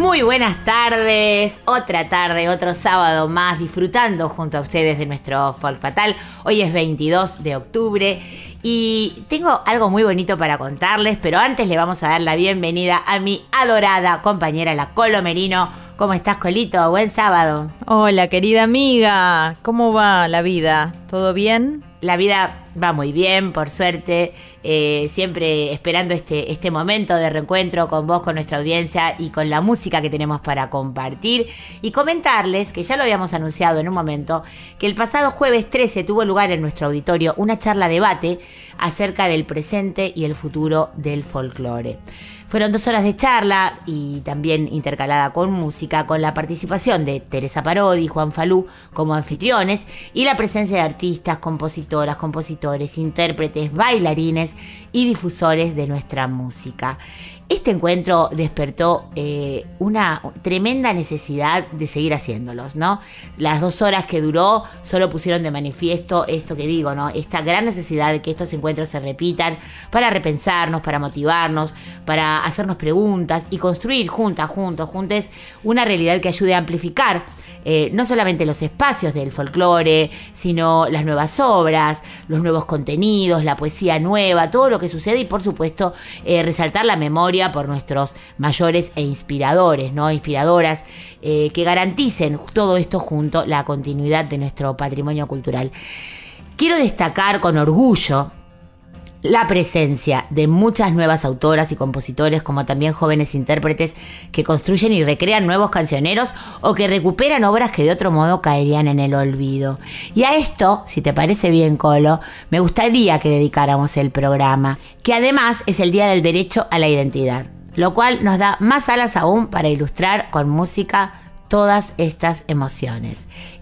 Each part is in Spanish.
Muy buenas tardes, otra tarde, otro sábado más disfrutando junto a ustedes de nuestro Folk Fatal. Hoy es 22 de octubre y tengo algo muy bonito para contarles, pero antes le vamos a dar la bienvenida a mi adorada compañera, la Colo Merino. ¿Cómo estás, Colito? Buen sábado. Hola, querida amiga. ¿Cómo va la vida? ¿Todo bien? La vida va muy bien, por suerte. eh, siempre esperando este, este momento de reencuentro con vos, con nuestra audiencia y con la música que tenemos para compartir. Y comentarles, que ya lo habíamos anunciado en un momento, que el pasado jueves 13 tuvo lugar en nuestro auditorio una charla debate acerca del presente y el futuro del folclore. Fueron dos horas de charla y también intercalada con música, con la participación de Teresa Parodi y Juan Falú como anfitriones y la presencia de artistas, compositoras, compositores, intérpretes, bailarines y difusores de nuestra música. Este encuentro despertó eh, una tremenda necesidad de seguir haciéndolos, ¿no? Las dos horas que duró solo pusieron de manifiesto esto que digo, ¿no? Esta gran necesidad de que estos encuentros se repitan para repensarnos, para motivarnos, para hacernos preguntas y construir juntas, juntos, juntes, una realidad que ayude a amplificar eh, no solamente los espacios del folclore, sino las nuevas obras, los nuevos contenidos, la poesía nueva, todo lo que sucede y por supuesto eh, resaltar la memoria por nuestros mayores e inspiradores, ¿no? Inspiradoras eh, que garanticen todo esto junto la continuidad de nuestro patrimonio cultural. Quiero destacar con orgullo la presencia de muchas nuevas autoras y compositores, como también jóvenes intérpretes que construyen y recrean nuevos cancioneros o que recuperan obras que de otro modo caerían en el olvido. Y a esto, si te parece bien, Colo, me gustaría que dedicáramos el programa, que además es el Día del Derecho a la Identidad, lo cual nos da más alas aún para ilustrar con música todas estas emociones.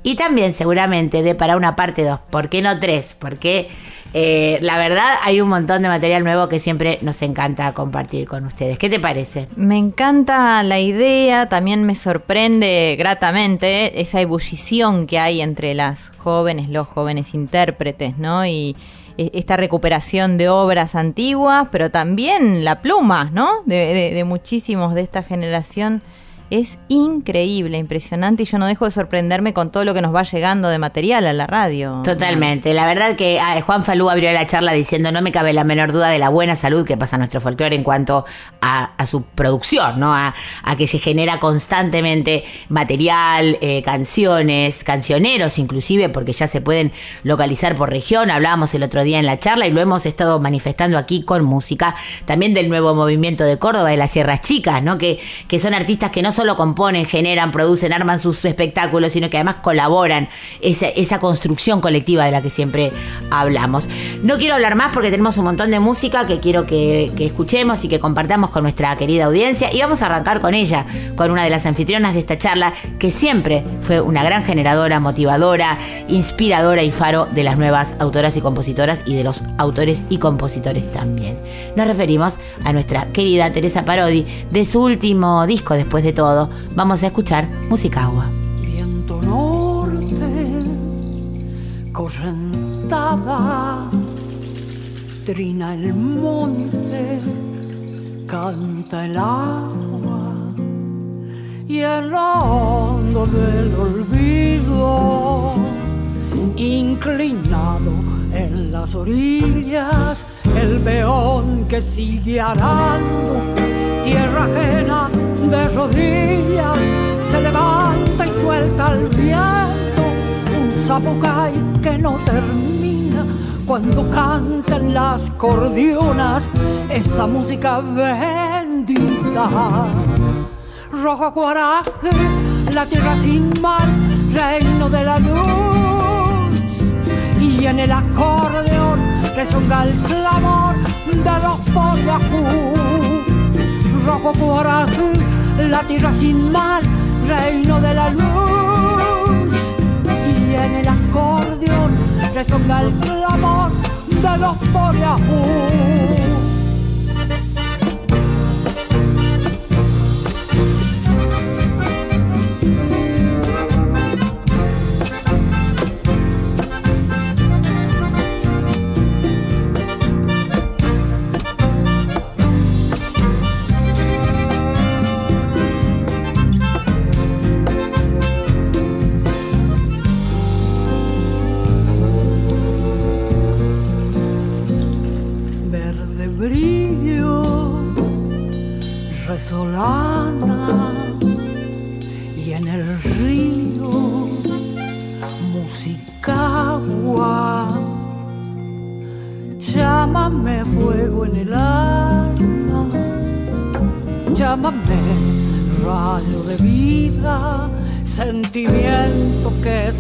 Y también seguramente de para una parte 2, ¿por qué no tres? Porque eh, la verdad hay un montón de material nuevo que siempre nos encanta compartir con ustedes. ¿Qué te parece? Me encanta la idea, también me sorprende gratamente esa ebullición que hay entre las jóvenes, los jóvenes intérpretes, ¿no? Y e- esta recuperación de obras antiguas, pero también la pluma, ¿no? De, de- de muchísimos de esta generación. Es increíble, impresionante y yo no dejo de sorprenderme con todo lo que nos va llegando de material a la radio. Totalmente. La verdad que ah, Juan Falú abrió la charla diciendo no me cabe la menor duda de la buena salud que pasa nuestro folclore en cuanto a, su producción, ¿no? A, que se genera constantemente material, eh, canciones, cancioneros inclusive, porque ya se pueden localizar por región. Hablábamos el otro día en la charla y lo hemos estado manifestando aquí con música. También del nuevo movimiento de Córdoba, de las Sierras Chicas, ¿no? Que, que son artistas que no solo componen, generan, producen, arman sus espectáculos, sino que además colaboran esa, esa construcción colectiva de la que siempre hablamos. No quiero hablar más porque tenemos un montón de música que quiero que, que escuchemos y que compartamos con nuestra querida audiencia y vamos a arrancar con ella, con una de las anfitrionas de esta charla que siempre fue una gran generadora, motivadora, inspiradora y faro de las nuevas autoras y compositoras y de los autores y compositores también. Nos referimos a nuestra querida Teresa Parodi de su último disco después de todo. Vamos a escuchar Música Agua. Viento norte, correntada, trina el monte, canta el agua y el hondo del olvido, inclinado en las orillas, el peón que sigue arando, tierra ajena de rodillas, se levanta y suelta el viento, un zapucay que no termina cuando cantan las cordionas esa música bendita. Rojo coraje, la tierra sin mar, reino de la luz. Y en el acordeón resonga el clamor de los podajú. rojo coraje, la tierra sin mal, reino de la luz. Y en el acordeón resonga el clamor de los boreajú.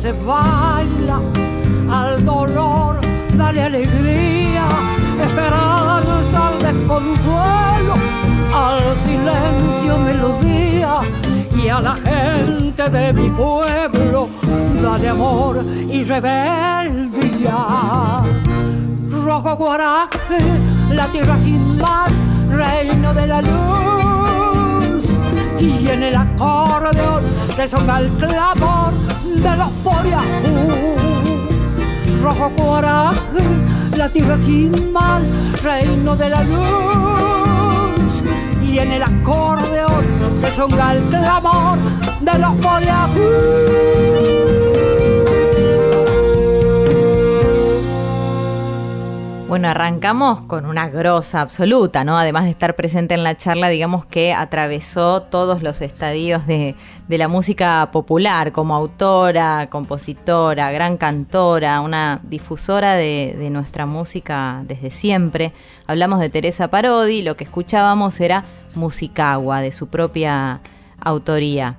Se baila al dolor, dale alegría, esperanza al desconsuelo, al silencio melodía y a la gente de mi pueblo, dale amor y rebeldía. Rojo guaraje, la tierra sin mar, reino de la luz. Y en el acordeón resonga el clamor de los boreajú rojo coraje, la tierra sin mal, reino de la luz. Y en el acordeón resonga el clamor de los Bueno, arrancamos con una grosa absoluta, ¿no? Además de estar presente en la charla, digamos que atravesó todos los estadios de, la música popular, como autora, compositora, gran cantora, una difusora de, de nuestra música desde siempre. Hablamos de Teresa Parodi, lo que escuchábamos era Musicagua, de su propia autoría.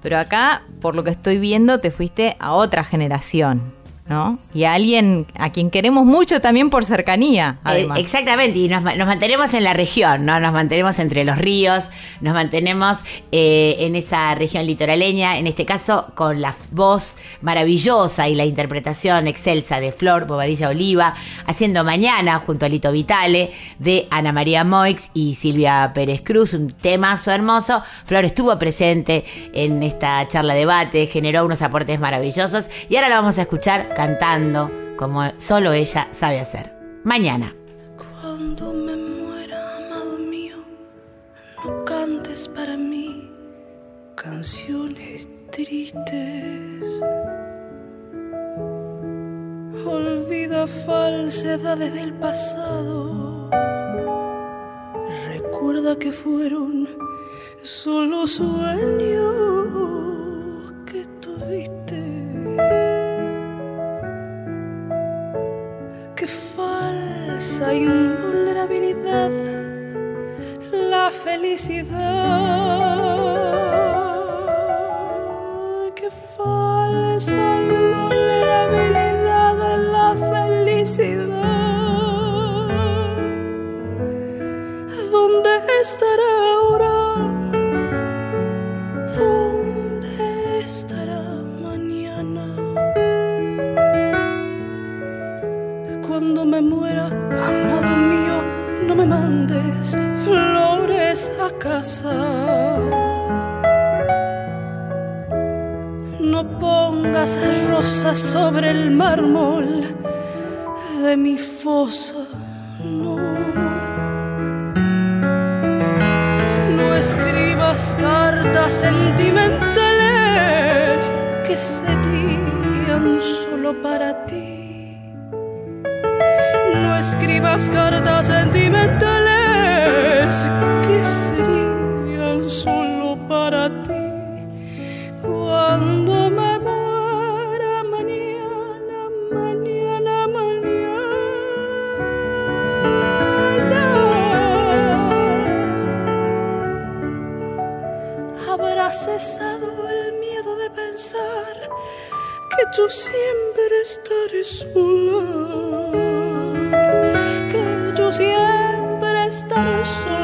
Pero acá, por lo que estoy viendo, te fuiste a otra generación, ¿no? Y a alguien a quien queremos mucho también por cercanía, además. Eh, exactamente, y nos, ma- nos mantenemos en la región, ¿no? Nos mantenemos entre los ríos, nos mantenemos eh, en esa región litoraleña, en este caso con la voz maravillosa y la interpretación excelsa de Flor Bobadilla Oliva, haciendo mañana junto a Lito Vitale, de Ana María Moix y Silvia Pérez Cruz, un temazo hermoso. Flor estuvo presente en esta charla debate, generó unos aportes maravillosos y ahora la vamos a escuchar cantando como solo ella sabe hacer. Mañana. Cuando me muera, amado mío, no cantes para mí canciones tristes. Olvida falsedades del pasado. Recuerda que fueron solo sueños que tuviste. Falsa invulnerabilidad la felicidad. Qué falsa invulnerabilidad la felicidad. ¿Dónde estará ahora? Cuando me muera, amado mío, no me mandes flores a casa. No pongas rosas sobre el mármol de mi fosa, no. No escribas cartas sentimentales que serían solo para ti. Escribas cartas sentimentales que serían solo para ti. Cuando me muera mañana, mañana, mañana. Habrá cesado el miedo de pensar que tú siempre estaré sola, siempre estaré sola.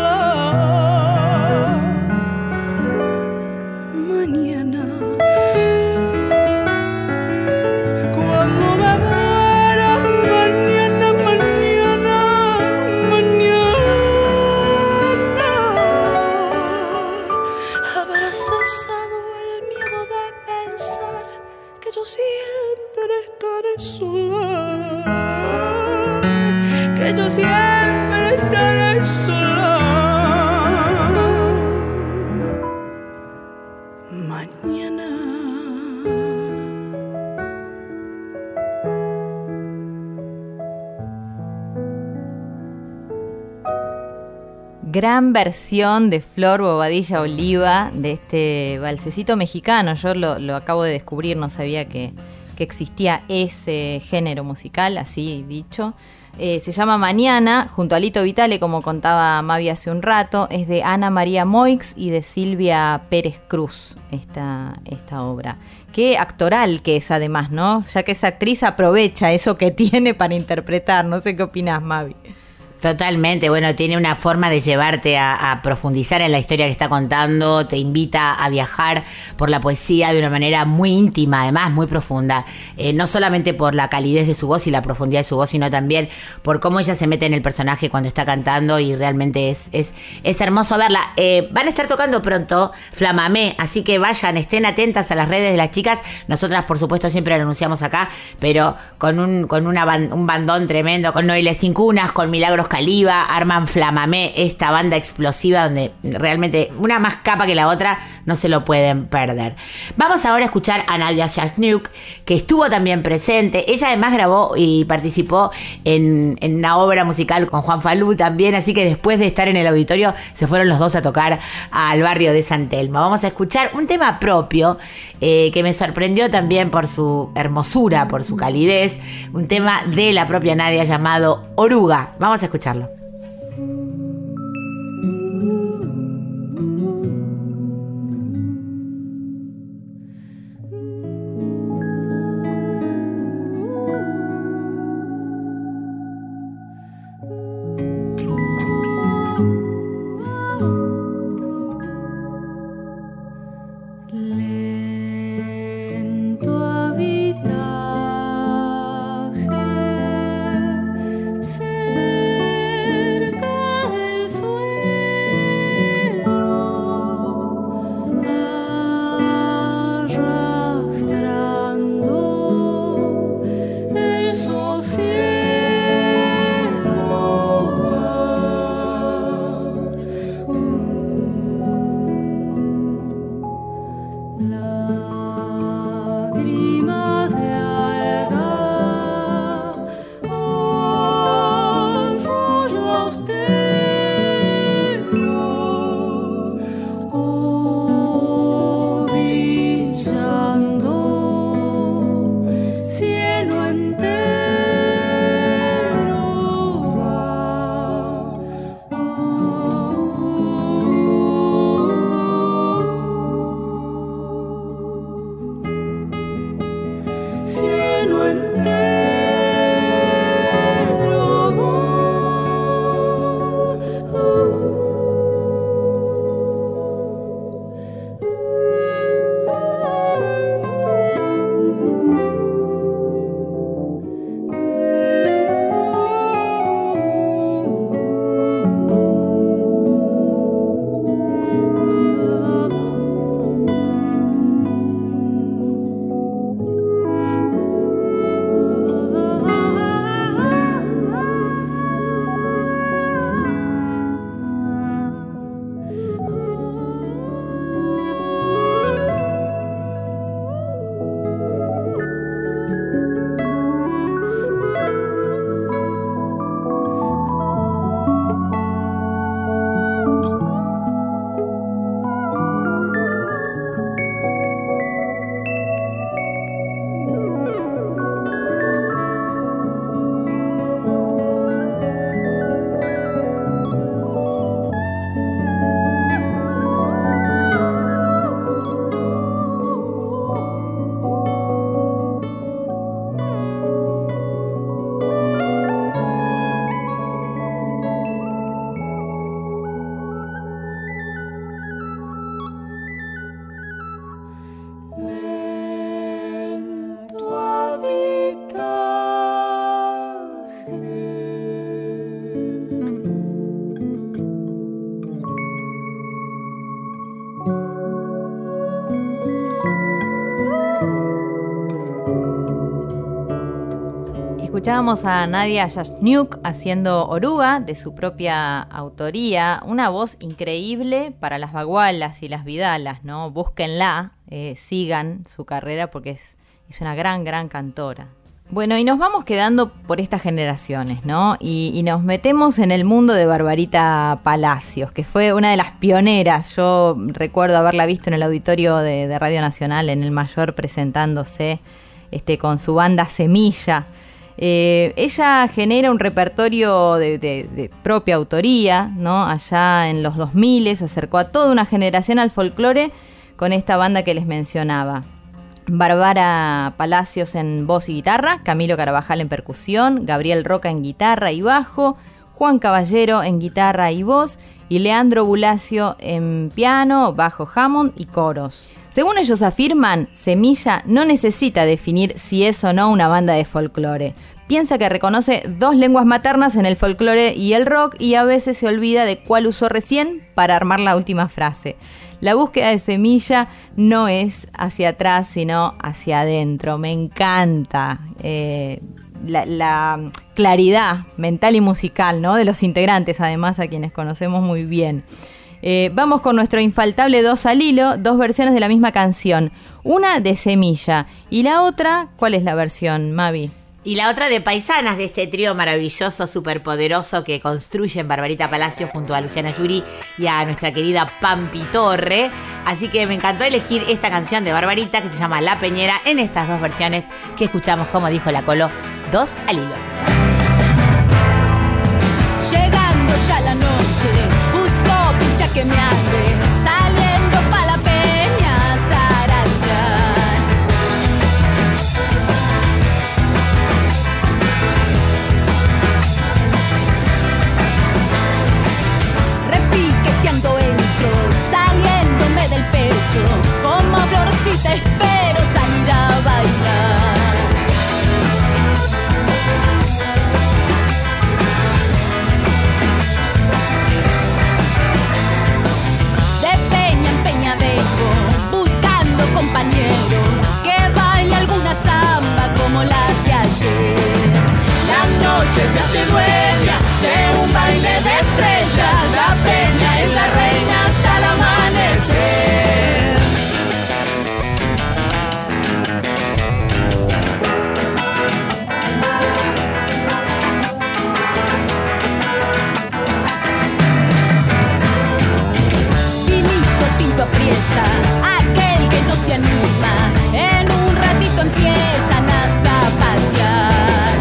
Gran versión de Flor Bobadilla Oliva de este balsecito mexicano. Yo lo, acabo de descubrir, no sabía que, que existía ese género musical, así dicho. Eh, se llama Mañana, junto a Lito Vitale, como contaba Mavi hace un rato. Es de Ana María Moix y de Silvia Pérez Cruz, esta, esta obra. Qué actoral que es además, ¿no? Ya que esa actriz aprovecha eso que tiene para interpretar. No sé qué opinas, Mavi. Totalmente, bueno, tiene una forma de llevarte a, profundizar en la historia que está contando, te invita a viajar por la poesía de una manera muy íntima, además muy profunda, Eh, no solamente por la calidez de su voz y la profundidad de su voz, sino también por cómo ella se mete en el personaje cuando está cantando y realmente es, es, es hermoso verla. Eh, van a estar tocando pronto Flamamé, así que vayan, estén atentas a las redes de las chicas, nosotras por supuesto siempre lo anunciamos acá, pero con un, con un bandón tremendo, con Noelia Sin Cunas, con Milagros Caliba, arman Flamamé, esta banda explosiva donde realmente una más capa que la otra no se lo pueden perder. Vamos ahora a escuchar a Nadia Shashnuk, que estuvo también presente. Ella además grabó y participó en, una obra musical con Juan Falú también, así que después de estar en el auditorio se fueron los dos a tocar al barrio de San Telmo. Vamos a escuchar un tema propio eh, que me sorprendió también por su hermosura, por su calidez, un tema de la propia Nadia llamado Oruga. Vamos a escucharlo. Escuchábamos a Nadia Yashniuk haciendo Oruga de su propia autoría, una voz increíble para las bagualas y las vidalas, ¿no? Búsquenla, eh, sigan su carrera porque es, es una gran, gran cantora. Bueno, y nos vamos quedando por estas generaciones, ¿no? Y, nos metemos en el mundo de Barbarita Palacios, que fue una de las pioneras. Yo recuerdo haberla visto en el auditorio de, de Radio Nacional, en el mayor, presentándose este, con su banda Semilla. Eh, ella genera un repertorio de, propia autoría, ¿no? Allá en los 2000 se acercó a toda una generación al folclore con esta banda que les mencionaba. Bárbara Palacios en voz y guitarra, Camilo Carvajal en percusión, Gabriel Roca en guitarra y bajo, Juan Caballero en guitarra y voz y Leandro Bulacio en piano, bajo Hammond y coros. Según ellos afirman, Semilla no necesita definir si es o no una banda de folclore. Piensa que reconoce dos lenguas maternas en el folclore y el rock y a veces se olvida de cuál usó recién para armar la última frase. La búsqueda de semilla no es hacia atrás, sino hacia adentro. Me encanta eh, la, la claridad mental y musical ¿no? de los integrantes, además a quienes conocemos muy bien. Eh, vamos con nuestro infaltable dos al hilo, dos versiones de la misma canción. Una de Semilla y la otra, ¿cuál es la versión, Mavi? Y la otra de paisanas de este trío maravilloso, superpoderoso que construyen Barbarita Palacio junto a Luciana Yuri y a nuestra querida Pampi Torre. Así que me encantó elegir esta canción de Barbarita que se llama La Peñera en estas dos versiones que escuchamos, como dijo la Colo, dos al hilo. Llegando ya la noche, busco pincha que me ande, como florcita espero salir a bailar. De peña en peña vengo, buscando compañero que baile alguna samba como las de ayer. La noche se hace dueña de un baile de se anima, en un ratito empiezan a zapatear.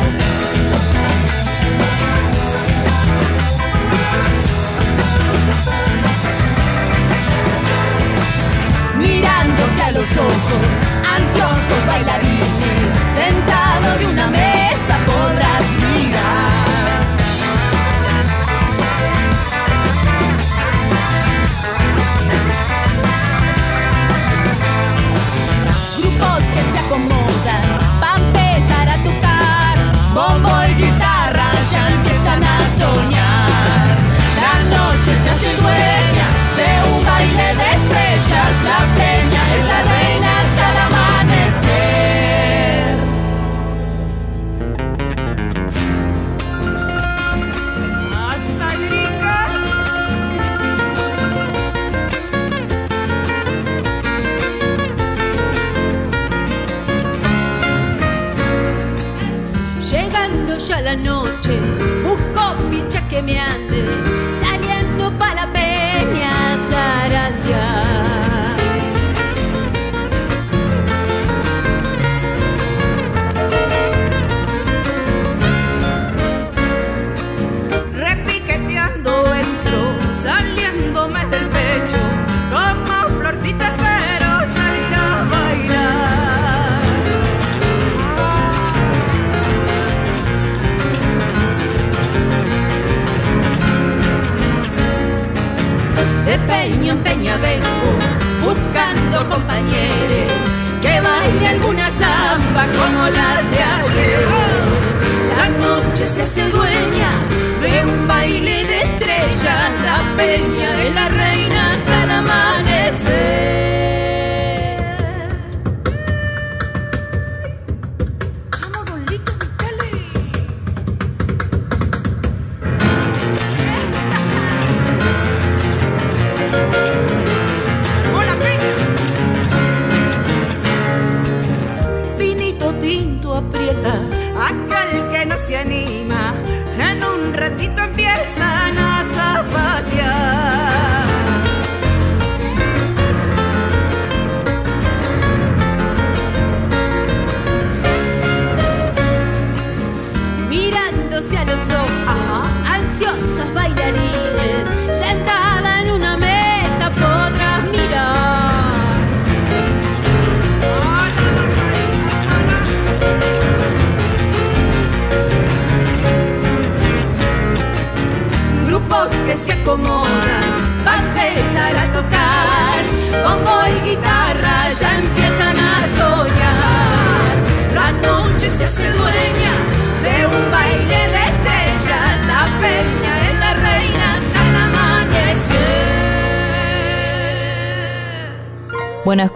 Mirándose a los ojos, ansiosos bailarines,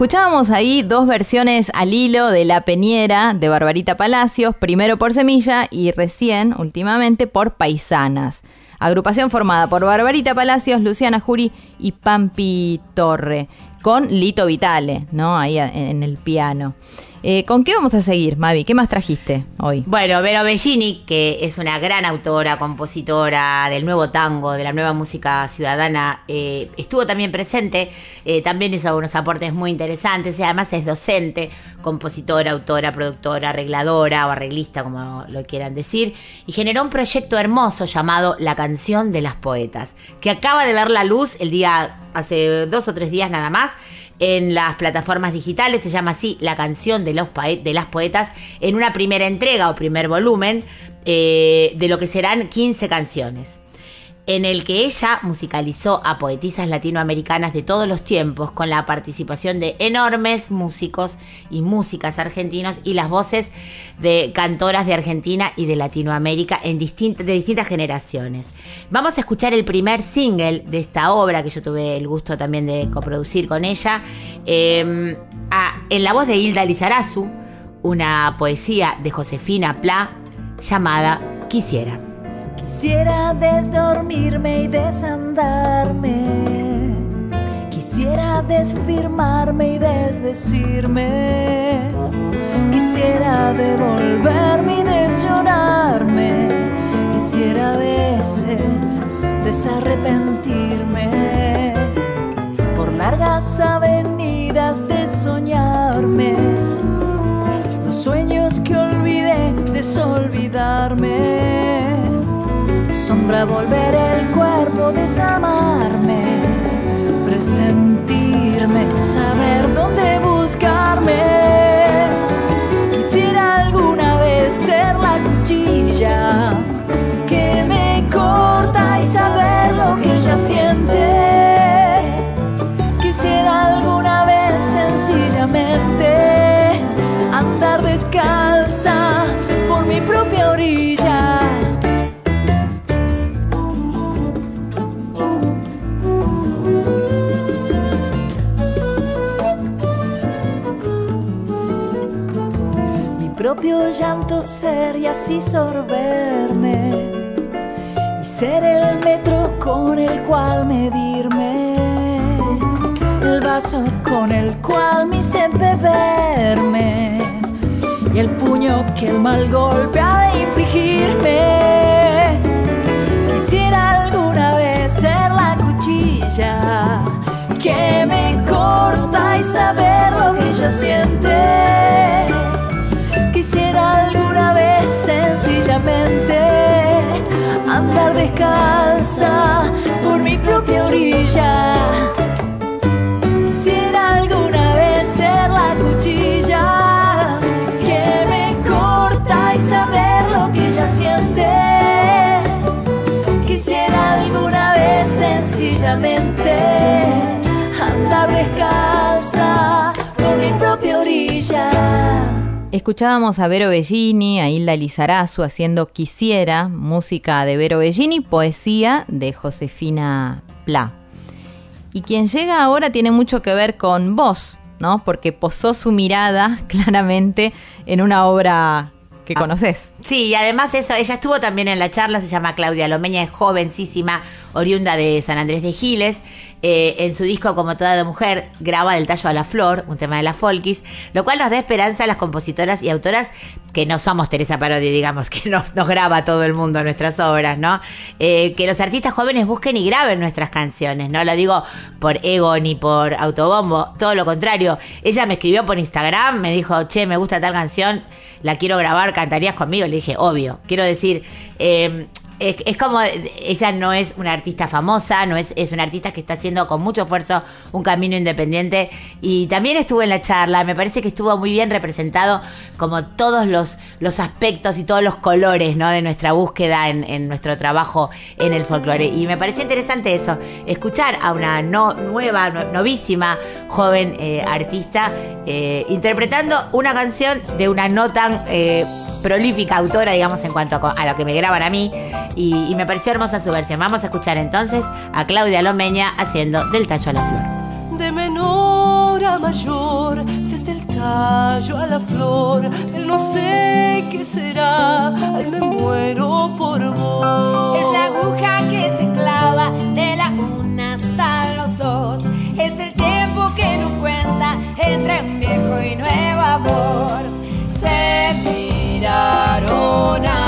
escuchábamos ahí dos versiones al hilo de La Peñera de Barbarita Palacios, primero por Semilla y recién, últimamente, por Paisanas. Agrupación formada por Barbarita Palacios, Luciana Jury y Pampi Torre, con Lito Vitale, ¿no? Ahí en el piano. Eh, ¿Con qué vamos a seguir, Mavi? ¿Qué más trajiste hoy? Bueno, Vero Bellini, que es una gran autora, compositora del nuevo tango, de la nueva música ciudadana, eh, estuvo también presente, eh, también hizo unos aportes muy interesantes, y además es docente, compositora, autora, productora, arregladora o arreglista, como lo quieran decir, y generó un proyecto hermoso llamado La canción de las poetas, que acaba de ver la luz el día, hace dos o tres días nada más, en las plataformas digitales, se llama así La canción de, los de las poetas, en una primera entrega o primer volumen eh, de lo que serán 15 canciones en el que ella musicalizó a poetisas latinoamericanas de todos los tiempos con la participación de enormes músicos y músicas argentinos y las voces de cantoras de Argentina y de Latinoamérica en de distintas generaciones. Vamos a escuchar el primer single de esta obra que yo tuve el gusto también de coproducir con ella, em, en la voz de Hilda Lizarazu, una poesía de Josefina Pla llamada Quisiera. Quisiera desdormirme y desandarme. Quisiera desfirmarme y desdecirme. Quisiera devolverme y desllorarme. Quisiera a veces desarrepentirme. Por largas avenidas de soñarme. Los sueños que olvidé desolvidarme sombra volver el cuerpo, desamarme, presentirme, saber dónde buscarme. Quisiera alguna vez ser la cuchilla que me corta y saber lo que ella siente. Propio llanto ser y así sorberme. Y ser el metro con el cual medirme, el vaso con el cual mi sed beberme. Y el puño que el mal golpe ha de infligirme. Quisiera alguna vez ser la cuchilla que me corta y saber lo que ella siente quisiera alguna vez sencillamente andar descalza por mi propia orilla. Quisiera alguna vez ser la cuchilla que me corta y saber lo que ella siente. Quisiera alguna vez sencillamente andar descalza Escuchábamos a Vero Bellini, a Hilda Lizarazu haciendo Quisiera, música de Vero Bellini, poesía de Josefina Pla. Y quien llega ahora tiene mucho que ver con vos, ¿no? Porque posó su mirada claramente en una obra que ah. conoces. Sí, y además eso, ella estuvo también en la charla, se llama Claudia Lomeña, es jovencísima, oriunda de San Andrés de Giles, eh, en su disco Como toda la mujer graba Del tallo a la flor, un tema de la Folkis, lo cual nos da esperanza a las compositoras y autoras que no somos Teresa Parodi, digamos, que nos, nos graba todo el mundo nuestras obras, ¿no? Eh, que los artistas jóvenes busquen y graben nuestras canciones, no lo digo por ego ni por autobombo, todo lo contrario. Ella me escribió por Instagram, me dijo, che, me gusta tal canción, la quiero grabar, cantarías conmigo. Le dije, obvio. Quiero decir, eh, es, es como, ella no es una artista famosa, no es, es una artista que está haciendo con mucho esfuerzo un camino independiente y también estuvo en la charla, me parece que estuvo muy bien representado como todos los, los aspectos y todos los colores ¿no? de nuestra búsqueda en, en nuestro trabajo en el folclore. Y me pareció interesante eso, escuchar a una no, nueva, no- novísima, joven eh, artista eh, interpretando una canción de una no tan... eh, prolífica autora, digamos, en cuanto a, lo que me graban a mí. Y, y me pareció hermosa su versión. Vamos a escuchar entonces a Claudia Lomeña haciendo Del tallo a la flor. de menor a mayor, desde el tallo a la flor, el no sé qué será, al me muero por vos. Es la aguja que se clava de la una hasta los dos. Es el tiempo que no cuenta entre un viejo y nuevo amor. Se miraron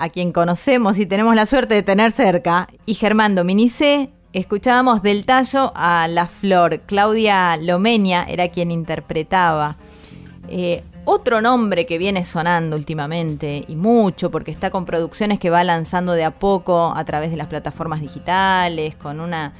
a quien conocemos y tenemos la suerte de tener cerca, y Germán Dominice, escuchábamos del tallo a la flor. Claudia Lomeña era quien interpretaba. Eh, otro nombre que viene sonando últimamente y mucho porque está con producciones que va lanzando de a poco a través de las plataformas digitales, con una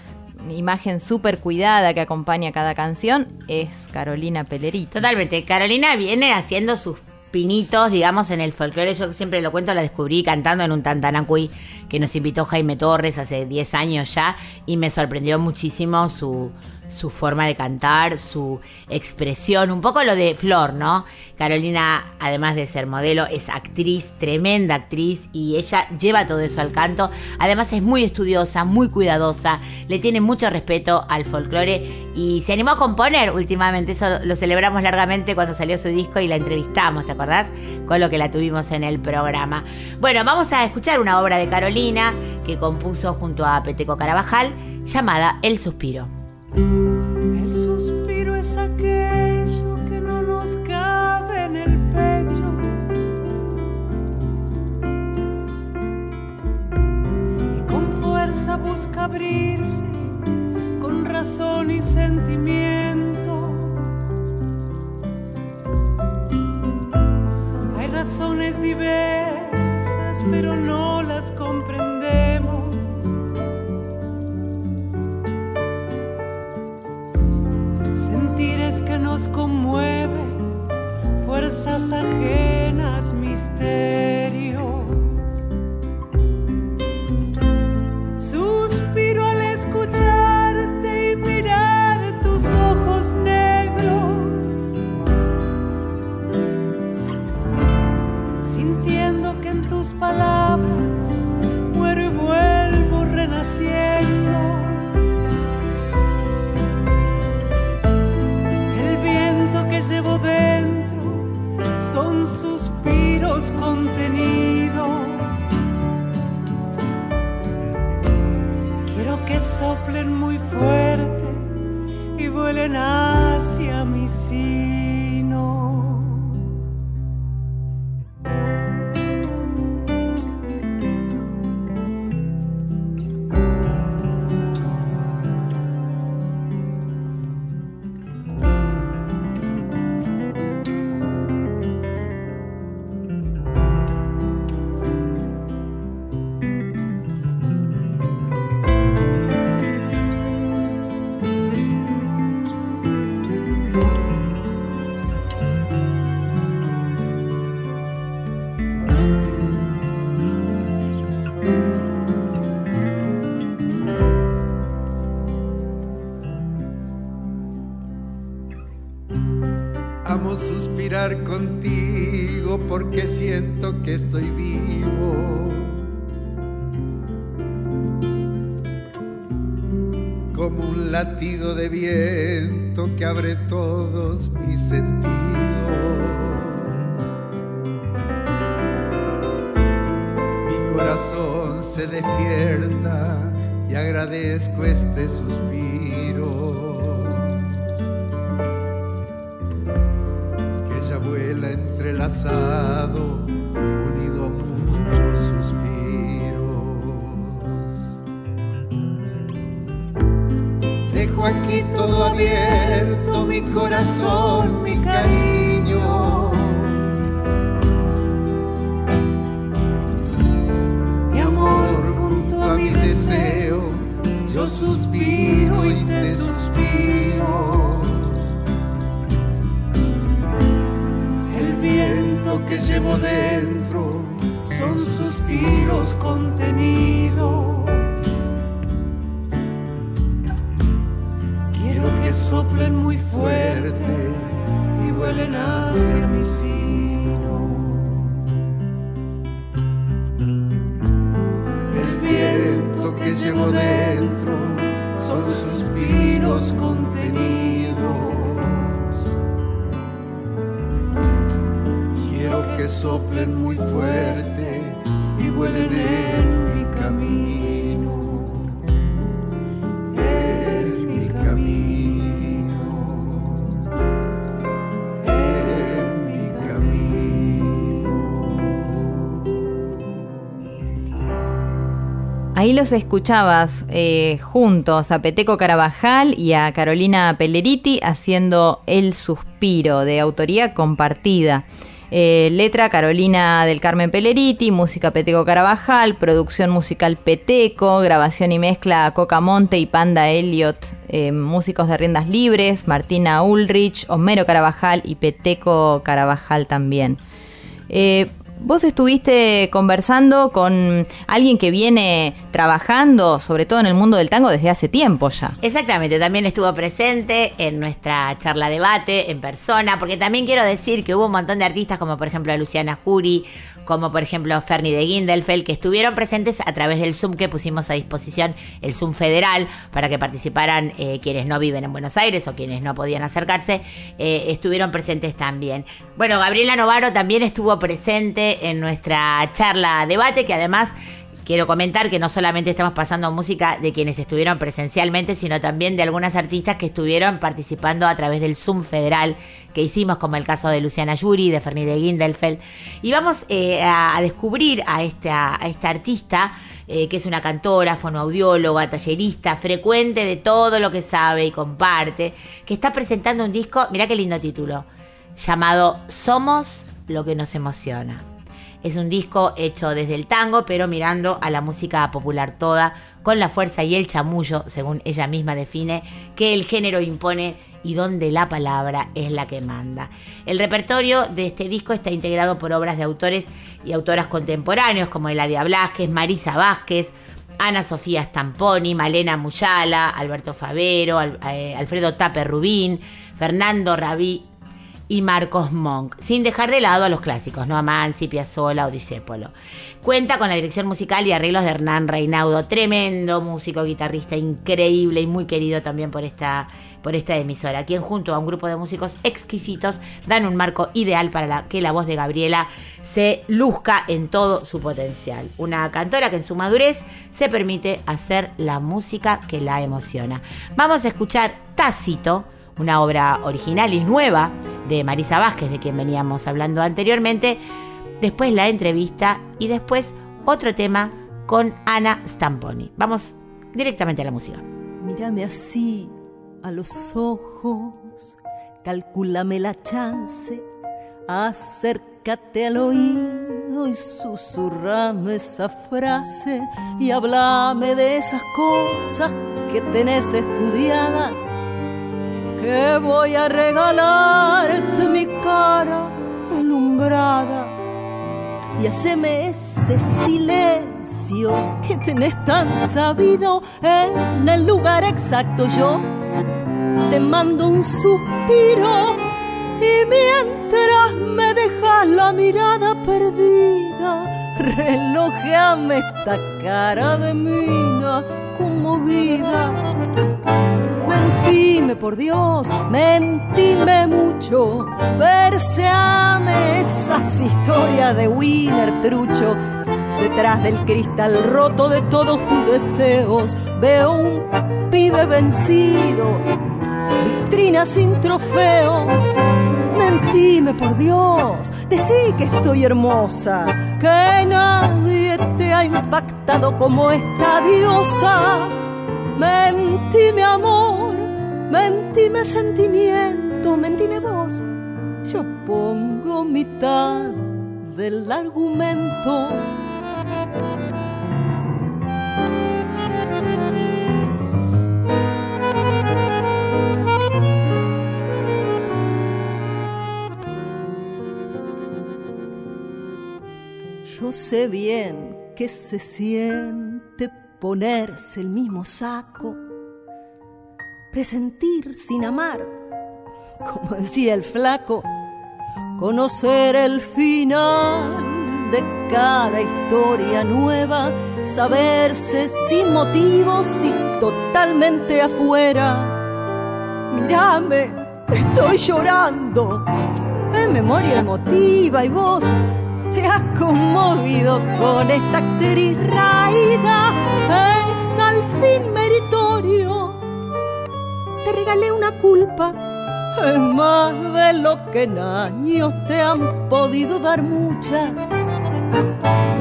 imagen súper cuidada que acompaña cada canción, es Carolina Pelerito. Totalmente. Carolina viene haciendo sus pinitos, digamos, en el folclore. Yo siempre lo cuento, la descubrí cantando en un Tantanacuy que nos invitó Jaime Torres hace 10 años ya y me sorprendió muchísimo su, su forma de cantar, su expresión, un poco lo de Flor, ¿no? Carolina, además de ser modelo, es actriz, tremenda actriz y ella lleva todo eso al canto. Además es muy estudiosa, muy cuidadosa, le tiene mucho respeto al folclore y se animó a componer últimamente, eso lo celebramos largamente cuando salió su disco y la entrevistamos, ¿te acordás? Con lo que la tuvimos en el programa. Bueno, vamos a escuchar una obra de Carolina que compuso junto a Peteco Carabajal llamada El Suspiro. El suspiro es aquello que no nos cabe en el pecho. Y con fuerza busca abrirse, con razón y sentimiento. Hay razones diversas, pero no las comprendemos. Que nos conmueve, fuerzas ajenas, misterios. Suspiro al escucharte y mirar tus ojos negros, sintiendo que en tus palabras muero y vuelvo renaciendo. Llevo dentro son suspiros contenidos. Quiero que soplen muy fuerte y vuelen hacia mi. Que llevo dentro son suspiros contenidos. Quiero que soplen muy fuerte y vuelen hacia mi sino. El viento que llevo dentro son suspiros contenidos. Soplen muy fuerte y vuelen en mi camino. En mi camino. En mi camino. Ahí los escuchabas eh, juntos a Peteco Carabajal y a Carolina Pelleriti haciendo El Suspiro, de autoría compartida. Eh, letra Carolina del Carmen Pelleriti, música Peteco Carabajal, producción musical Peteco, grabación y mezcla Coca Monte y Panda Elliot, eh, músicos de riendas libres, Martina Ulrich, Homero Carabajal y Peteco Carabajal también. Eh, Vos estuviste conversando con alguien que viene trabajando, sobre todo en el mundo del tango, desde hace tiempo ya. Exactamente, también estuvo presente en nuestra charla debate en persona, porque también quiero decir que hubo un montón de artistas como por ejemplo Luciana Jury, como por ejemplo Fernie de Gindelfeld, que estuvieron presentes a través del Zoom que pusimos a disposición, el Zoom federal, para que participaran eh, quienes no viven en Buenos Aires o quienes no podían acercarse, eh, estuvieron presentes también. Bueno, Gabriela Novaro también estuvo presente en nuestra charla debate, que además quiero comentar que no solamente estamos pasando música de quienes estuvieron presencialmente, sino también de algunas artistas que estuvieron participando a través del Zoom federal que hicimos, como el caso de Luciana Yuri, de Fernie de Gindelfeld. Y vamos eh, a, descubrir a esta, esta artista, eh, que es una cantora, fonoaudióloga, tallerista, frecuente de todo lo que sabe y comparte, que está presentando un disco, mirá qué lindo título, llamado Somos lo que nos emociona. Es un disco hecho desde el tango, pero mirando a la música popular toda, con la fuerza y el chamullo, según ella misma define, que el género impone y donde la palabra es la que manda. El repertorio de este disco está integrado por obras de autores y autoras contemporáneos como Eladia Blasquez, Marisa Vázquez, Ana Sofía Stamponi, Malena Muyala, Alberto Favero, eh, Alfredo Tape Rubín, Fernando Rabí y Marcos Monk, sin dejar de lado a los clásicos, ¿no? Amansi, Piazzolla o Discepolo. Cuenta con la dirección musical y arreglos de Hernán Reinaudo, tremendo músico, guitarrista increíble y muy querido también por esta, por esta emisora, quien junto a un grupo de músicos exquisitos dan un marco ideal para que la voz de Gabriela se luzca en todo su potencial. Una cantora que en su madurez se permite hacer la música que la emociona. Vamos a escuchar Tácito una obra original y nueva de Marisa Vázquez, de quien veníamos hablando anteriormente, después la entrevista y después otro tema con Ana Stamponi. Vamos directamente a la música. Mírame así a los ojos, calculame la chance, acércate al oído y susurrame esa frase y hablame de esas cosas que tenés estudiadas que voy a regalarte mi cara alumbrada y haceme ese silencio que tenés tan sabido en el lugar exacto. Yo te mando un suspiro y mientras me dejas la mirada perdida, relojeame esta cara de mina conmovida Mentime por Dios, mentime mucho, verseame esas historias de Winner trucho. Detrás del cristal roto de todos tus deseos, veo un pibe vencido, vitrina sin trofeos. Mentime por Dios, decí que estoy hermosa, que nadie te ha impactado como esta diosa Mentime amor, mentime sentimiento, mentime voz. Yo pongo mitad del argumento. Yo sé bien que se siente ponerse el mismo saco, presentir sin amar, como decía el flaco, conocer el final de cada historia nueva, saberse sin motivos y totalmente afuera. Mírame, estoy llorando, en memoria emotiva y vos te has conmovido con esta actriz raída, es al fin meritorio. Te regalé una culpa, es más de lo que en años te han podido dar muchas.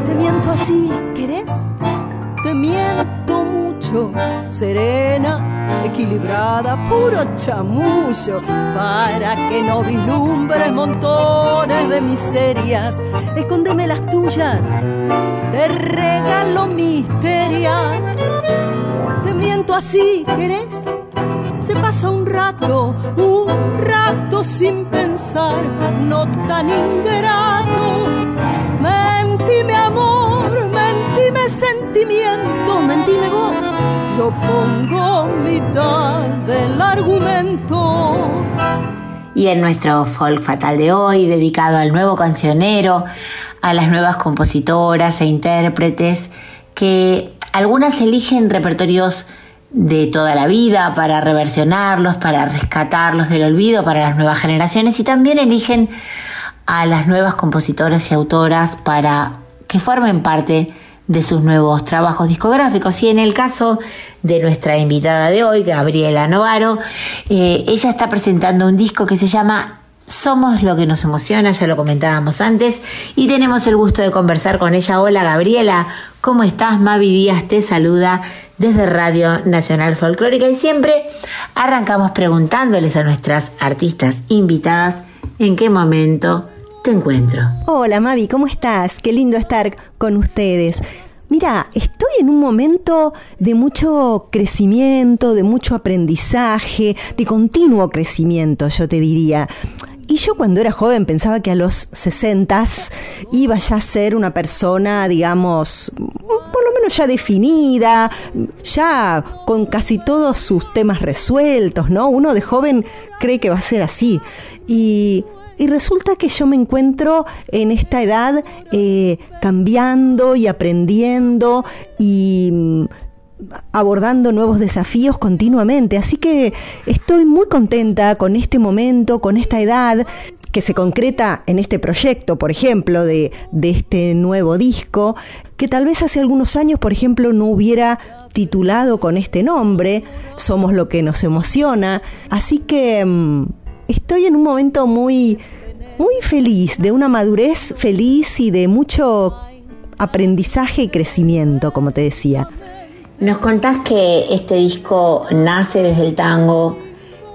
Te miento así, ¿querés? Te miento mucho, serena equilibrada, puro chamullo, para que no vislumbres montones de miserias. Escóndeme las tuyas, te regalo misteria. Te miento así, ¿querés? Se pasa un rato, un rato sin pensar, no tan ingrato. Mentime amor, mentime sentimiento, mentime vos yo pongo mitad del argumento. Y en nuestro folk fatal de hoy, dedicado al nuevo cancionero, a las nuevas compositoras e intérpretes, que algunas eligen repertorios de toda la vida para reversionarlos, para rescatarlos del olvido para las nuevas generaciones y también eligen a las nuevas compositoras y autoras para que formen parte de sus nuevos trabajos discográficos. Y en el caso de nuestra invitada de hoy, Gabriela Novaro, eh, ella está presentando un disco que se llama Somos lo que nos emociona, ya lo comentábamos antes, y tenemos el gusto de conversar con ella. Hola Gabriela, ¿cómo estás? Mavi Díaz te saluda desde Radio Nacional Folclórica y siempre arrancamos preguntándoles a nuestras artistas invitadas en qué momento te encuentro. Hola Mavi, ¿cómo estás? Qué lindo estar con ustedes. Mira, estoy en un momento de mucho crecimiento, de mucho aprendizaje, de continuo crecimiento, yo te diría. Y yo cuando era joven pensaba que a los 60 iba ya a ser una persona, digamos, por lo menos ya definida, ya con casi todos sus temas resueltos, ¿no? Uno de joven cree que va a ser así. Y y resulta que yo me encuentro en esta edad eh, cambiando y aprendiendo y mm, abordando nuevos desafíos continuamente. Así que estoy muy contenta con este momento, con esta edad que se concreta en este proyecto, por ejemplo, de, este nuevo disco, que tal vez hace algunos años, por ejemplo, no hubiera titulado con este nombre, Somos lo que nos emociona. Así que mm, estoy en un momento muy, muy feliz, de una madurez feliz y de mucho aprendizaje y crecimiento, como te decía. Nos contás que este disco nace desde el tango,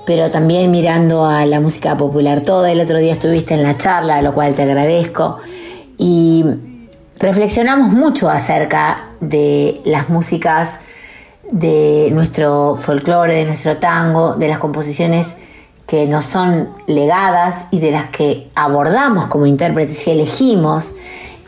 pero también mirando a la música popular toda. El otro día estuviste en la charla, lo cual te agradezco. Y reflexionamos mucho acerca de las músicas de nuestro folclore, de nuestro tango, de las composiciones que nos son legadas y de las que abordamos como intérpretes y elegimos.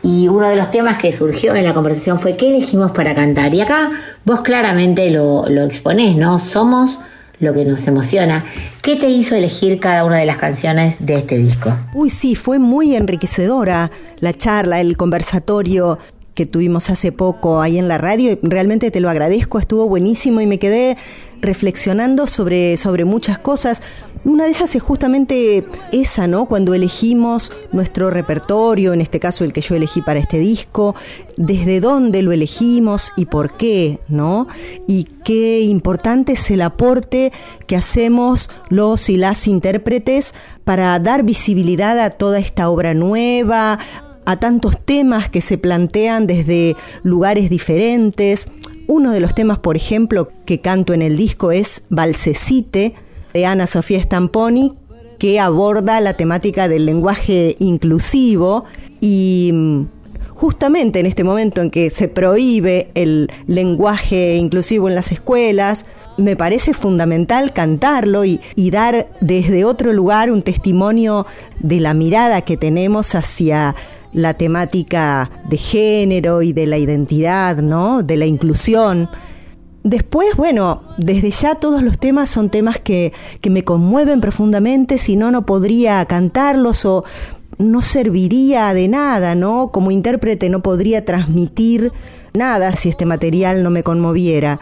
Y uno de los temas que surgió en la conversación fue ¿qué elegimos para cantar? Y acá vos claramente lo, lo exponés, ¿no? Somos lo que nos emociona. ¿Qué te hizo elegir cada una de las canciones de este disco? Uy, sí, fue muy enriquecedora la charla, el conversatorio que tuvimos hace poco ahí en la radio. Realmente te lo agradezco, estuvo buenísimo y me quedé reflexionando sobre, sobre muchas cosas. Una de ellas es justamente esa, ¿no? Cuando elegimos nuestro repertorio, en este caso el que yo elegí para este disco, desde dónde lo elegimos y por qué, ¿no? Y qué importante es el aporte que hacemos los y las intérpretes para dar visibilidad a toda esta obra nueva, a tantos temas que se plantean desde lugares diferentes. Uno de los temas, por ejemplo, que canto en el disco es Balsecite, de Ana Sofía Stamponi, que aborda la temática del lenguaje inclusivo y mm, justamente en este momento en que se prohíbe el lenguaje inclusivo en las escuelas, me parece fundamental cantarlo y, dar desde otro lugar un testimonio de la mirada que tenemos hacia la temática de género y de la identidad, ¿no? De la inclusión. Después, bueno, desde ya todos los temas son temas que, que me conmueven profundamente, si no, no podría cantarlos o no serviría de nada, ¿no? Como intérprete no podría transmitir nada si este material no me conmoviera.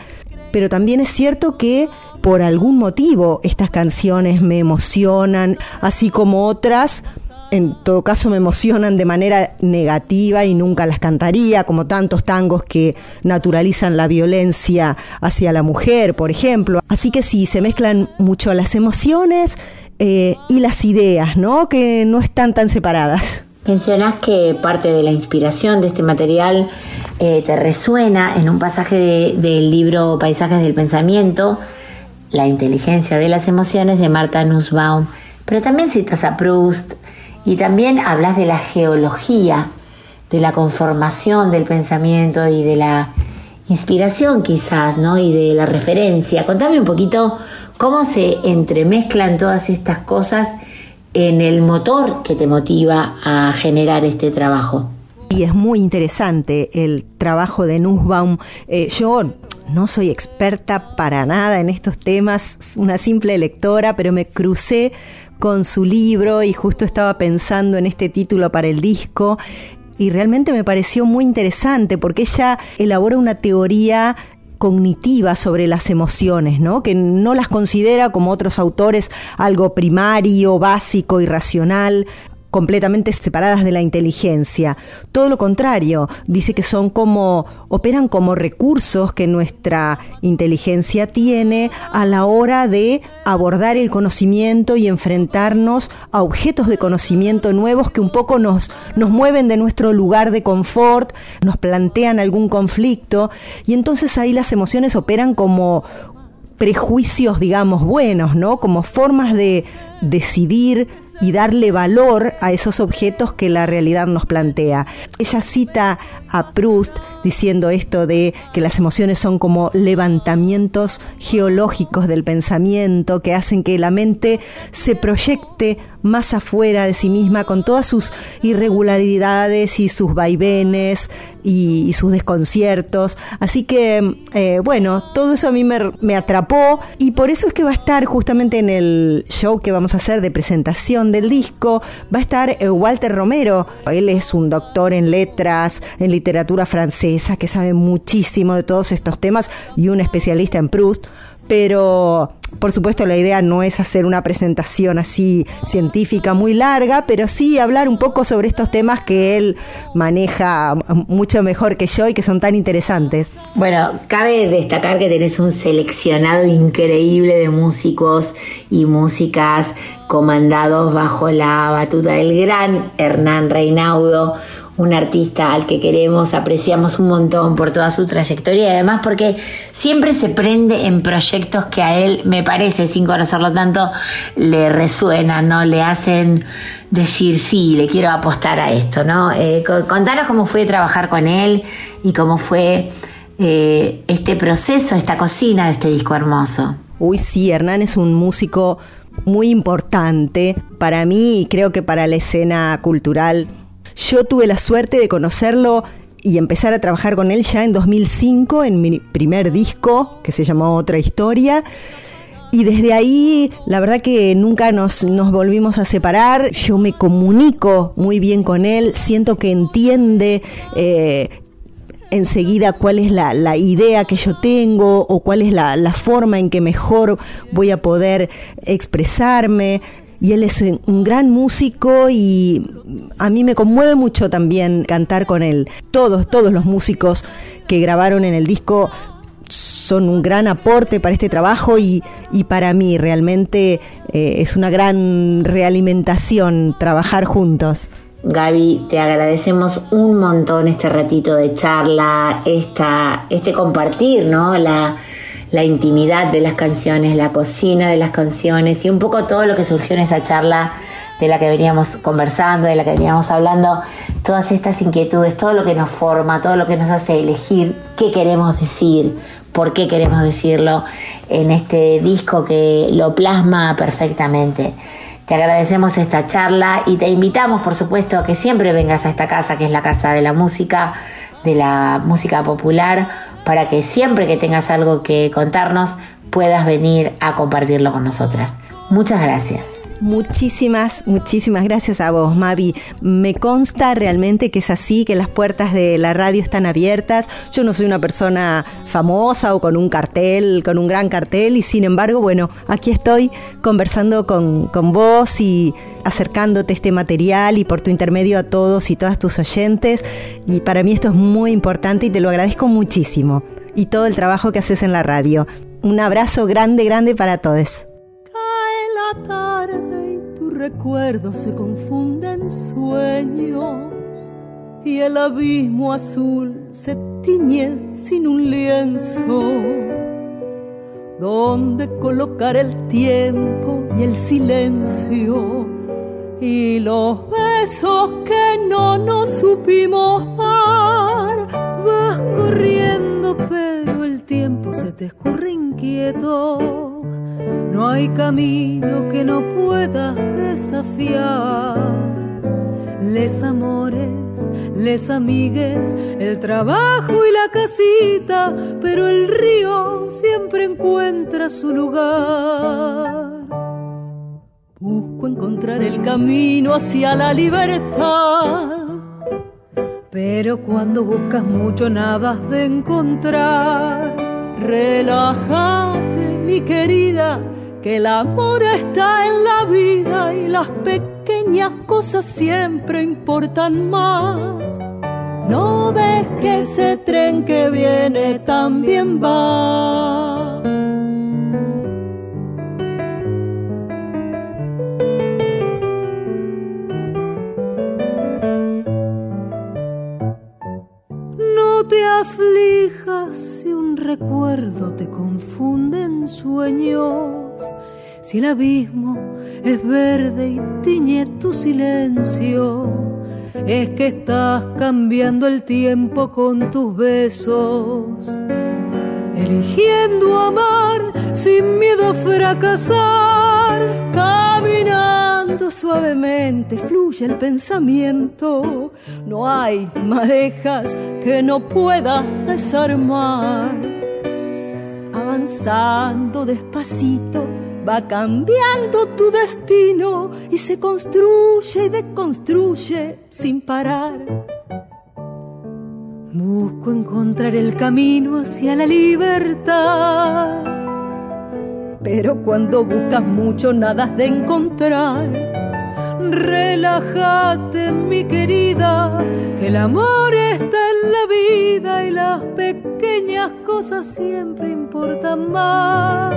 Pero también es cierto que por algún motivo estas canciones me emocionan, así como otras en todo caso me emocionan de manera negativa y nunca las cantaría, como tantos tangos que naturalizan la violencia hacia la mujer, por ejemplo. Así que sí, se mezclan mucho las emociones eh, y las ideas, ¿no? Que no están tan separadas. Mencionás que parte de la inspiración de este material eh, te resuena en un pasaje del libro Paisajes del Pensamiento, La inteligencia de las emociones de Marta Nussbaum, pero también citas a Proust, y también hablas de la geología, de la conformación del pensamiento y de la inspiración quizás, ¿no? Y de la referencia. Contame un poquito cómo se entremezclan todas estas cosas en el motor que te motiva a generar este trabajo. Y es muy interesante el trabajo de Nussbaum. Eh, yo no soy experta para nada en estos temas, una simple lectora, pero me crucé con su libro y justo estaba pensando en este título para el disco y realmente me pareció muy interesante porque ella elabora una teoría cognitiva sobre las emociones, ¿no? Que no las considera como otros autores algo primario, básico y racional, completamente separadas de la inteligencia. Todo lo contrario, dice que son como, operan como recursos que nuestra inteligencia tiene a la hora de abordar el conocimiento y enfrentarnos a objetos de conocimiento nuevos que un poco nos, nos mueven de nuestro lugar de confort, nos plantean algún conflicto y entonces ahí las emociones operan como prejuicios, digamos, buenos, ¿no? Como formas de decidir, y darle valor a esos objetos que la realidad nos plantea. Ella cita a Proust diciendo esto de que las emociones son como levantamientos geológicos del pensamiento que hacen que la mente se proyecte más afuera de sí misma con todas sus irregularidades y sus vaivenes y, sus desconciertos. Así que, eh, bueno, todo eso a mí me, atrapó y por eso es que va a estar justamente en el show que vamos a hacer de presentación del disco, va a estar eh, Walter Romero. Él es un doctor en letras, en literatura francesa, que sabe muchísimo de todos estos temas y un especialista en Proust pero por supuesto la idea no es hacer una presentación así científica muy larga, pero sí hablar un poco sobre estos temas que él maneja mucho mejor que yo y que son tan interesantes. Bueno, cabe destacar que tenés un seleccionado increíble de músicos y músicas comandados bajo la batuta del gran Hernán Reinaudo, un artista al que queremos, apreciamos un montón por toda su trayectoria y además porque siempre se prende en proyectos que a él, me parece, sin conocerlo tanto, le resuenan, ¿no? Le hacen decir, sí, le quiero apostar a esto, ¿no? Eh, contanos cómo fue trabajar con él y cómo fue eh, este proceso, esta cocina de este disco hermoso. Uy, sí, Hernán es un músico muy importante para mí y creo que para la escena cultural yo tuve la suerte de conocerlo y empezar a trabajar con él ya en 2005 en mi primer disco que se llamó Otra Historia. Y desde ahí, la verdad que nunca nos, volvimos a separar. Yo me comunico muy bien con él, siento que entiende eh, enseguida cuál es la, idea que yo tengo o cuál es la, la forma en que mejor voy a poder expresarme y él es un gran músico y a mí me conmueve mucho también cantar con él. Todos, todos los músicos que grabaron en el disco son un gran aporte para este trabajo y, para mí realmente eh, es una gran realimentación trabajar juntos. Gaby, te agradecemos un montón este ratito de charla, esta, este compartir, ¿no? La, la intimidad de las canciones, la cocina de las canciones y un poco todo lo que surgió en esa charla de la que veníamos conversando, de la que veníamos hablando, todas estas inquietudes, todo lo que nos forma, todo lo que nos hace elegir qué queremos decir, por qué queremos decirlo en este disco que lo plasma perfectamente. Te agradecemos esta charla y te invitamos, por supuesto, a que siempre vengas a esta casa, que es la Casa de la Música, de la música popular, para que siempre que tengas algo que contarnos puedas venir a compartirlo con nosotras. Muchas gracias. Muchísimas, muchísimas gracias a vos, Mavi. Me consta realmente que es así, que las puertas de la radio están abiertas. Yo no soy una persona famosa o con un cartel, con un gran cartel, y sin embargo, bueno, aquí estoy conversando con, con vos y acercándote este material y por tu intermedio a todos y todas tus oyentes. Y para mí esto es muy importante y te lo agradezco muchísimo. Y todo el trabajo que haces en la radio. Un abrazo grande, grande para todos la tarde y tu recuerdo se confunde en sueños y el abismo azul se tiñe sin un lienzo donde colocar el tiempo y el silencio y los besos que no nos supimos dar. Vas corriendo, tiempo se te escurre inquieto no hay camino que no puedas desafiar. Les amores, les amigues, el trabajo y la casita, pero el río siempre encuentra su lugar. Busco encontrar el camino hacia la libertad. Pero cuando buscas mucho nada has de encontrar. Relájate, mi querida, que el amor está en la vida y las pequeñas cosas siempre importan más. No ves que ese tren que viene también va. Aflijas si un recuerdo te confunde en sueños. Si el abismo es verde y tiñe tu silencio, es que estás cambiando el tiempo con tus besos, eligiendo amar sin miedo a fracasar, caminando suavemente fluye el pensamiento, no hay madejas que no puedas desarmar, avanzando despacito va cambiando tu destino y se construye y deconstruye sin parar. Busco encontrar el camino hacia la libertad, pero cuando buscas mucho nada has de encontrar. Relájate, mi querida, que el amor está en la vida y las pequeñas cosas siempre importan más.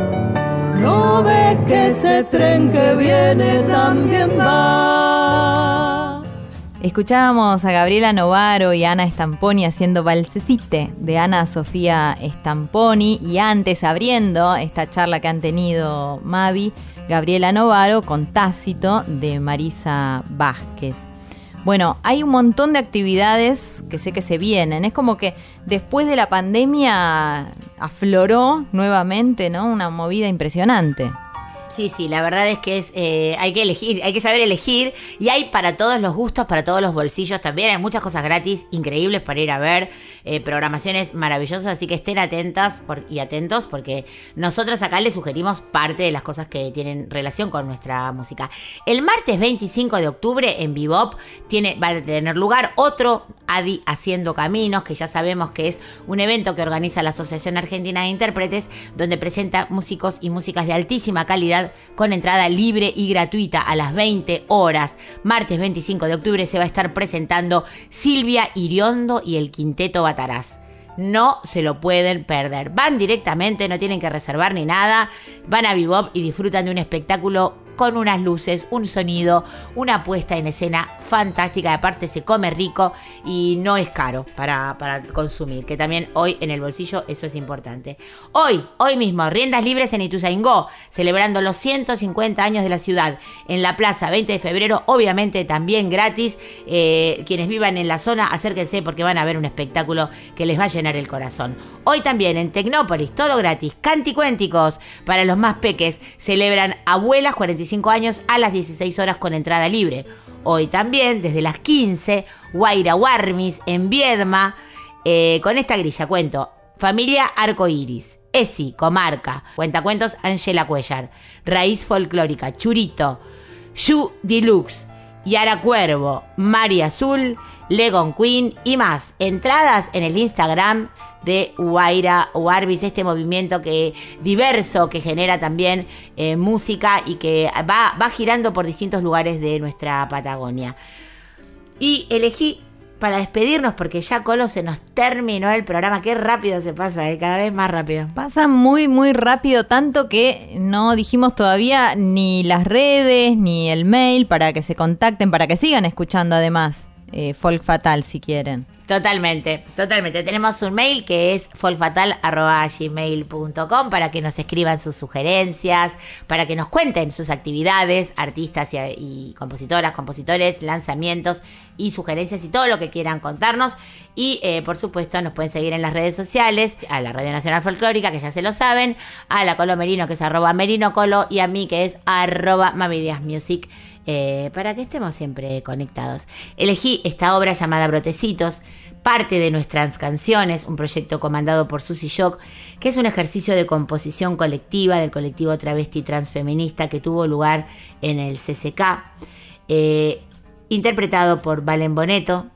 No ves que ese tren que viene también va. Escuchábamos a Gabriela Novaro y Ana Stamponi haciendo Valsecite de Ana Sofía Stamponi y antes abriendo esta charla que han tenido Mavi, Gabriela Novaro con Tácito de Marisa Vázquez. Bueno, hay un montón de actividades que sé que se vienen. Es como que después de la pandemia afloró nuevamente, ¿no? Una movida impresionante. Sí, sí, la verdad es que es eh, hay que elegir, hay que saber elegir y hay para todos los gustos, para todos los bolsillos también. Hay muchas cosas gratis, increíbles para ir a ver, eh, programaciones maravillosas, así que estén atentas y atentos porque nosotros acá les sugerimos parte de las cosas que tienen relación con nuestra música. El martes 25 de octubre en Bebop tiene, va a tener lugar otro Adi Haciendo Caminos, que ya sabemos que es un evento que organiza la Asociación Argentina de Intérpretes, donde presenta músicos y músicas de altísima calidad con entrada libre y gratuita a las 20 horas. Martes 25 de octubre se va a estar presentando Silvia Iriondo y el Quinteto No se lo pueden perder. Van directamente, no tienen que reservar ni nada. Van a Bebop y disfrutan de un espectáculo con unas luces, un sonido, una puesta en escena fantástica. Aparte se come rico y no es caro para, para consumir, que también hoy en el bolsillo eso es importante. Hoy, hoy mismo, riendas libres en Ituzaingó, celebrando los 150 años de la ciudad en la plaza 20 de febrero, obviamente también gratis. Eh, quienes vivan en la zona, acérquense porque van a ver un espectáculo que les va a llenar el corazón. Hoy también en Tecnópolis, todo gratis, canticuénticos para los más peques, celebran Abuelas 45 años a las 16 horas con entrada libre. Hoy también, desde las 15, Guaira Warmis en Viedma, eh, con esta grilla, cuento, Familia Arcoiris, Esi, Comarca, Cuentacuentos Angela Cuellar, Raíz Folclórica, Churito, Yu Deluxe, Yara Cuervo, María Azul, Legon Queen y más. Entradas en el Instagram de Huayra Warbis, este movimiento que diverso que genera también eh, música y que va, va girando por distintos lugares de nuestra Patagonia. Y elegí para despedirnos porque ya Colo se nos terminó el programa. Qué rápido se pasa, ¿eh? cada vez más rápido. Pasa muy, muy rápido, tanto que no dijimos todavía ni las redes ni el mail para que se contacten, para que sigan escuchando además eh, Folk Fatal si quieren. Totalmente, totalmente. Tenemos un mail que es folfatal.gmail.com para que nos escriban sus sugerencias, para que nos cuenten sus actividades, artistas y, compositoras, compositores, lanzamientos y sugerencias y todo lo que quieran contarnos. Y eh, por supuesto nos pueden seguir en las redes sociales, a la Radio Nacional Folclórica, que ya se lo saben, a la Colo Merino, que es arroba Merino Colo, y a mí, que es arroba. Eh, para que estemos siempre conectados. Elegí esta obra llamada Brotecitos, parte de nuestras canciones, un proyecto comandado por Susy Shock, que es un ejercicio de composición colectiva del colectivo travesti transfeminista que tuvo lugar en el CCK, eh, interpretado por Valen Boneto,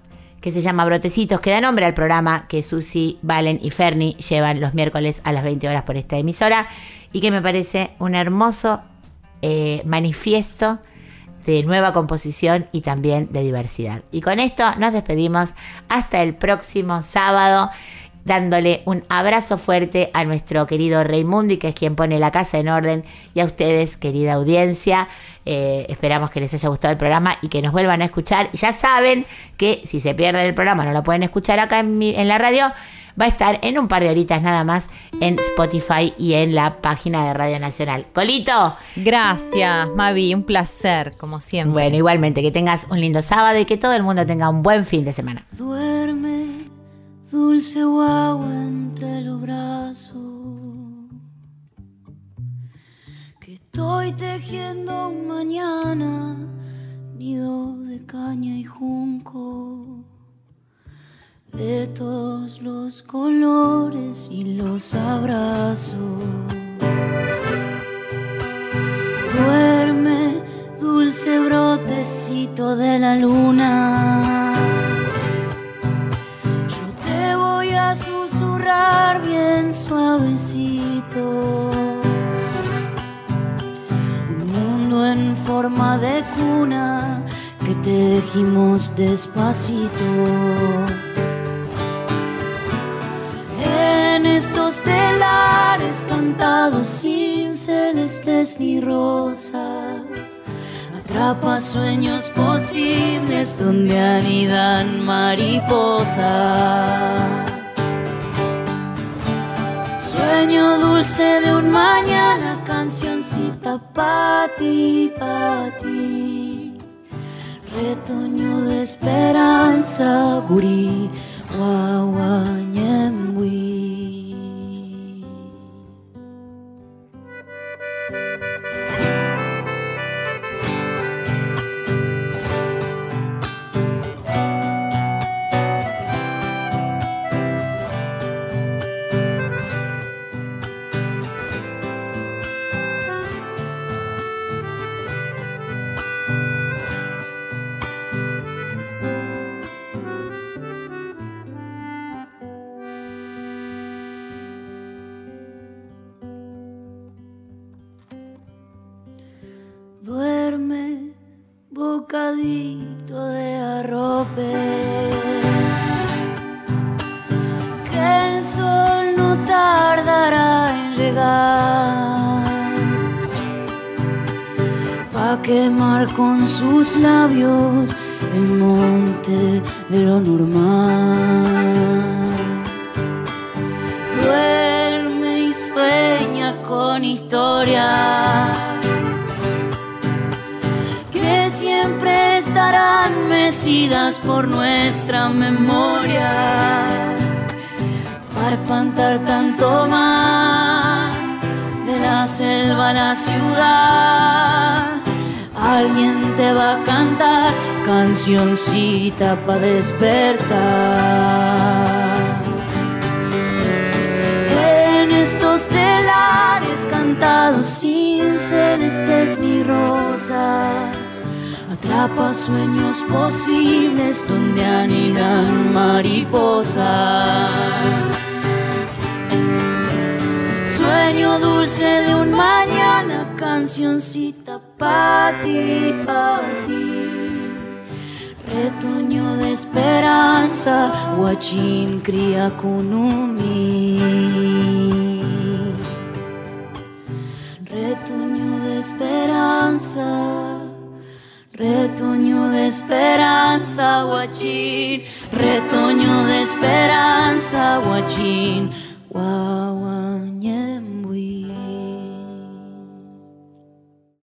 que se llama Brotecitos, que da nombre al programa que Susy, Valen y Ferni llevan los miércoles a las 20 horas por esta emisora, y que me parece un hermoso eh, manifiesto de nueva composición y también de diversidad. Y con esto nos despedimos hasta el próximo sábado dándole un abrazo fuerte a nuestro querido Raimundi, que es quien pone la casa en orden, y a ustedes, querida audiencia. Eh, esperamos que les haya gustado el programa y que nos vuelvan a escuchar. Ya saben que si se pierden el programa, no lo pueden escuchar acá en, en la radio va a estar en un par de horitas nada más en Spotify y en la página de Radio Nacional. Colito. Gracias, Mavi, un placer, como siempre. Bueno, igualmente, que tengas un lindo sábado y que todo el mundo tenga un buen fin de semana. Duerme, dulce guagua entre los brazos. Que estoy tejiendo un mañana, nido de caña y junco. De todos los colores y los abrazos. Duerme, dulce brotecito de la luna. Yo te voy a susurrar bien suavecito. Un mundo en forma de cuna que tejimos despacito. Estos telares cantados sin celestes ni rosas. Atrapa sueños posibles donde anidan mariposas. Sueño dulce de un mañana, cancioncita pa' ti, pa' ti. Retoño de esperanza, gurí, guaguañembuí. Con sus labios el monte de lo normal. Duerme y sueña con historias que siempre estarán mecidas por nuestra memoria. Para espantar tanto más de la selva a la ciudad, alguien te va a cantar cancioncita para despertar. En estos telares cantados sin celestes ni rosas, atrapa sueños posibles donde anidan mariposas. Sueño dulce de un mañana, cancioncita pa' ti, pa' ti. Retoño de esperanza, guachín cría kunumi. Retoño de esperanza, retoño de esperanza, guachín. Retoño de esperanza, guachín. Guau.